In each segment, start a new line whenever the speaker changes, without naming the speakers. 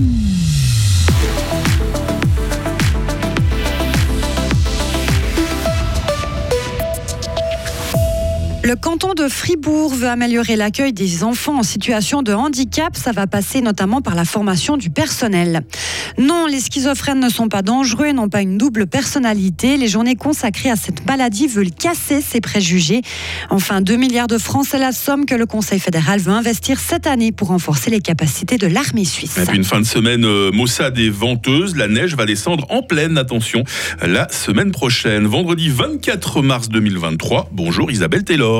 Mm-hmm. Le canton de Fribourg veut améliorer l'accueil des enfants en situation de handicap. Ça va passer notamment par la formation du personnel. Non, les schizophrènes ne sont pas dangereux et n'ont pas une double personnalité. Les journées consacrées à cette maladie veulent casser ces préjugés. Enfin, 2 milliards de francs, c'est la somme que le Conseil fédéral veut investir cette année pour renforcer les capacités de l'armée suisse.
Et une fin de semaine euh, et venteuse. La neige va descendre en pleine attention la semaine prochaine. Vendredi 24 mars 2023. Bonjour Isabelle Taylor.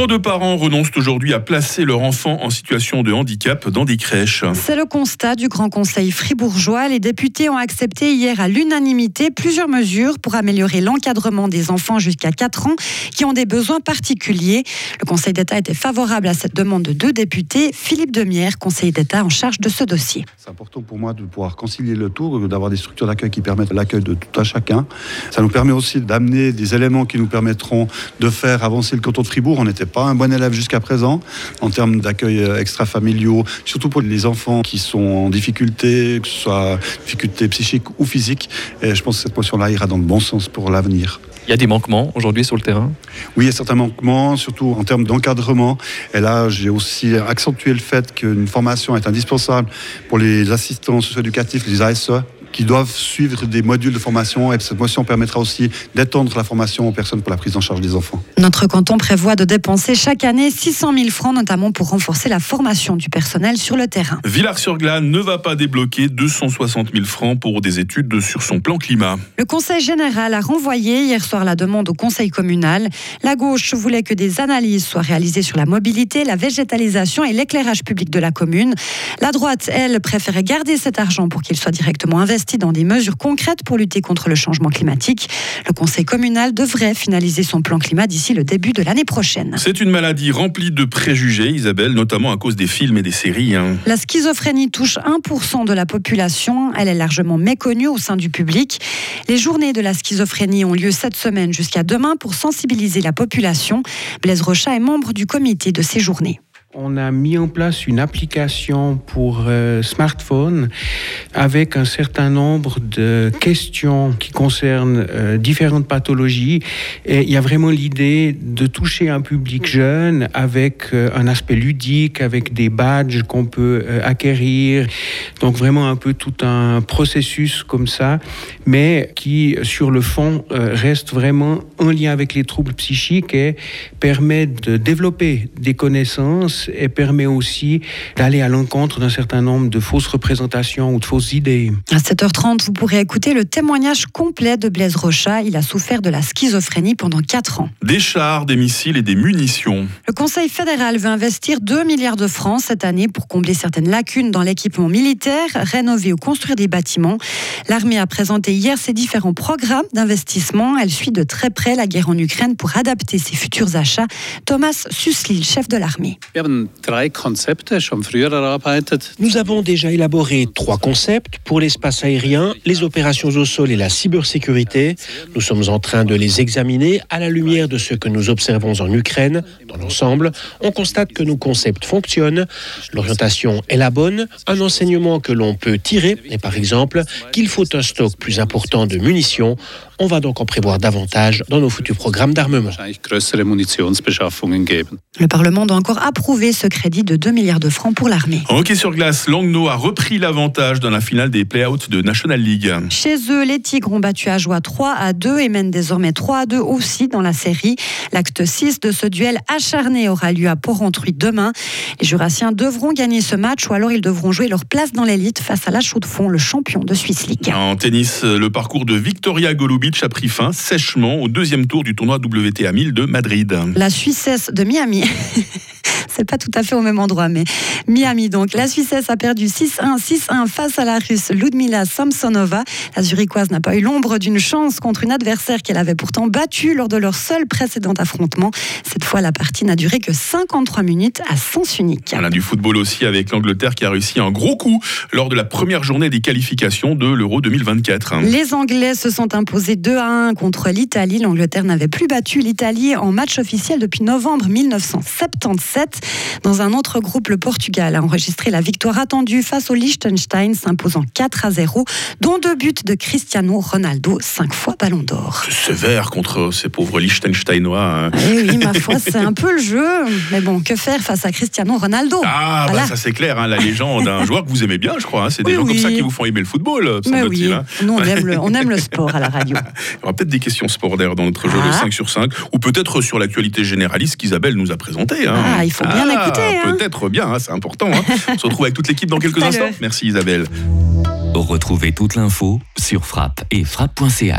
Trop de parents renoncent aujourd'hui à placer leur enfant en situation de handicap dans des crèches.
C'est le constat du Grand Conseil fribourgeois. Les députés ont accepté hier à l'unanimité plusieurs mesures pour améliorer l'encadrement des enfants jusqu'à 4 ans qui ont des besoins particuliers. Le Conseil d'État était favorable à cette demande de deux députés. Philippe Demière, conseiller d'État en charge de ce dossier.
C'est important pour moi de pouvoir concilier le tour, d'avoir des structures d'accueil qui permettent l'accueil de tout à chacun. Ça nous permet aussi d'amener des éléments qui nous permettront de faire avancer le canton de Fribourg. On n'était pas un bon élève jusqu'à présent en termes d'accueil euh, extra-familiaux, surtout pour les enfants qui sont en difficulté, que ce soit difficulté psychique ou physique. Et je pense que cette motion-là ira dans le bon sens pour l'avenir.
Il y a des manquements aujourd'hui sur le terrain?
Oui, il y a certains manquements, surtout en termes d'encadrement. Et là, j'ai aussi accentué le fait qu'une formation est indispensable pour les assistants socio-éducatifs, les ASE, qui doivent suivre des modules de formation et cette motion permettra aussi d'étendre la formation aux personnes pour la prise en charge des enfants.
Notre canton prévoit de dépenser chaque année 600 000 francs, notamment pour renforcer la formation du personnel sur le terrain.
Villars-sur-Glane ne va pas débloquer 260 000 francs pour des études sur son plan climat.
Le Conseil général a renvoyé hier soir la demande au Conseil communal. La gauche voulait que des analyses soient réalisées sur la mobilité, la végétalisation et l'éclairage public de la commune. La droite, elle, préférait garder cet argent pour qu'il soit directement investi dans des mesures concrètes pour lutter contre le changement climatique. Le conseil communal devrait finaliser son plan climat d'ici le début de l'année prochaine.
C'est une maladie remplie de préjugés, Isabelle, notamment à cause des films et des séries. Hein.
La schizophrénie touche 1% de la population. Elle est largement méconnue au sein du public. Les journées de la schizophrénie ont lieu cette semaine jusqu'à demain pour sensibiliser la population. Blaise Rochat est membre du comité de ces journées.
On a mis en place une application pour euh, smartphone avec un certain nombre de questions qui concernent euh, différentes pathologies. Et il y a vraiment l'idée de toucher un public jeune avec euh, un aspect ludique, avec des badges qu'on peut acquérir. Donc vraiment un peu tout un processus comme ça, mais qui sur le fond reste vraiment en lien avec les troubles psychiques et permet de développer des connaissances et permet aussi d'aller à l'encontre d'un certain nombre de fausses représentations ou de fausses idées.
À 7h30, vous pourrez écouter le témoignage complet de Blaise Rochat. Il a souffert de la schizophrénie pendant 4 ans.
Des chars, des missiles et des munitions.
Le Conseil fédéral veut investir 2 milliards de francs cette année pour combler certaines lacunes dans l'équipement militaire, rénover ou construire des bâtiments. L'armée a présenté hier ses différents programmes d'investissement. Elle suit de très près la guerre en Ukraine pour adapter ses futurs achats. Thomas Susli, chef de l'armée.
Nous avons déjà élaboré trois concepts pour l'espace aérien, les opérations au sol et la cybersécurité. Nous sommes en train de les examiner à la lumière de ce que nous observons en Ukraine. Dans l'ensemble, on constate que nos concepts fonctionnent. L'orientation est la bonne. Un enseignement que l'on peut tirer est par exemple qu'il faut un stock plus important de munitions. On va donc en prévoir davantage dans nos futurs programmes d'armement.
Le Parlement doit encore approuver ce crédit de 2 milliards de francs pour l'armée.
En hockey sur glace, Langnau a repris l'avantage dans la finale des play-outs de National League.
Chez eux, les Tigres ont battu à joie 3 à 2 et mènent désormais 3 à 2 aussi dans la série. L'acte 6 de ce duel acharné aura lieu à Porrentruy demain. Les Jurassiens devront gagner ce match ou alors ils devront jouer leur place dans l'élite face à la Chaux-de-Fonds, le champion de Swiss League.
En tennis, le parcours de Victoria Golubic a pris fin sèchement au deuxième tour du tournoi WTA 1000 de Madrid.
La Suissesse de Miami c'est pas tout à fait au même endroit, mais Miami donc. La Suissesse a perdu 6-1, 6-1 face à la Russe Ludmila Samsonova. La Zurichoise n'a pas eu l'ombre d'une chance contre une adversaire qu'elle avait pourtant battue lors de leur seul précédent affrontement. Cette fois, la partie n'a duré que 53 minutes à sens unique.
On a du football aussi avec l'Angleterre qui a réussi un gros coup lors de la première journée des qualifications de l'Euro 2024.
Les Anglais se sont imposés 2 à 1 contre l'Italie. L'Angleterre n'avait plus battu l'Italie en match officiel depuis novembre 1977. Dans un autre groupe, le Portugal a enregistré la victoire attendue face au Liechtenstein, s'imposant 4 à 0, dont deux buts de Cristiano Ronaldo, cinq fois ballon d'or.
C'est sévère contre ces pauvres Liechtensteinois. hein.
Eh oui, ma foi, c'est un peu le jeu. Mais bon, que faire face à Cristiano Ronaldo?
Ah, bah
Voilà.
ça c'est clair, hein, la légende, un joueur que vous aimez bien, je crois. hein. C'est des
Oui,
gens comme ça qui vous font aimer le football,
Mais
semble-t-il.
oui,
hein.
nous on aime, le, on aime le sport à la radio.
Il y aura peut-être des questions sport d'ailleurs dans notre jeu de
Ah.
5 sur 5, ou peut-être sur l'actualité généraliste qu'Isabelle nous a présentée. hein.
Ah, il faut bien écouter, hein.
Peut-être bien, hein, c'est important. hein. On se retrouve avec toute l'équipe dans quelques instants. Merci Isabelle.
Retrouvez toute l'info sur frappe et frappe.ch.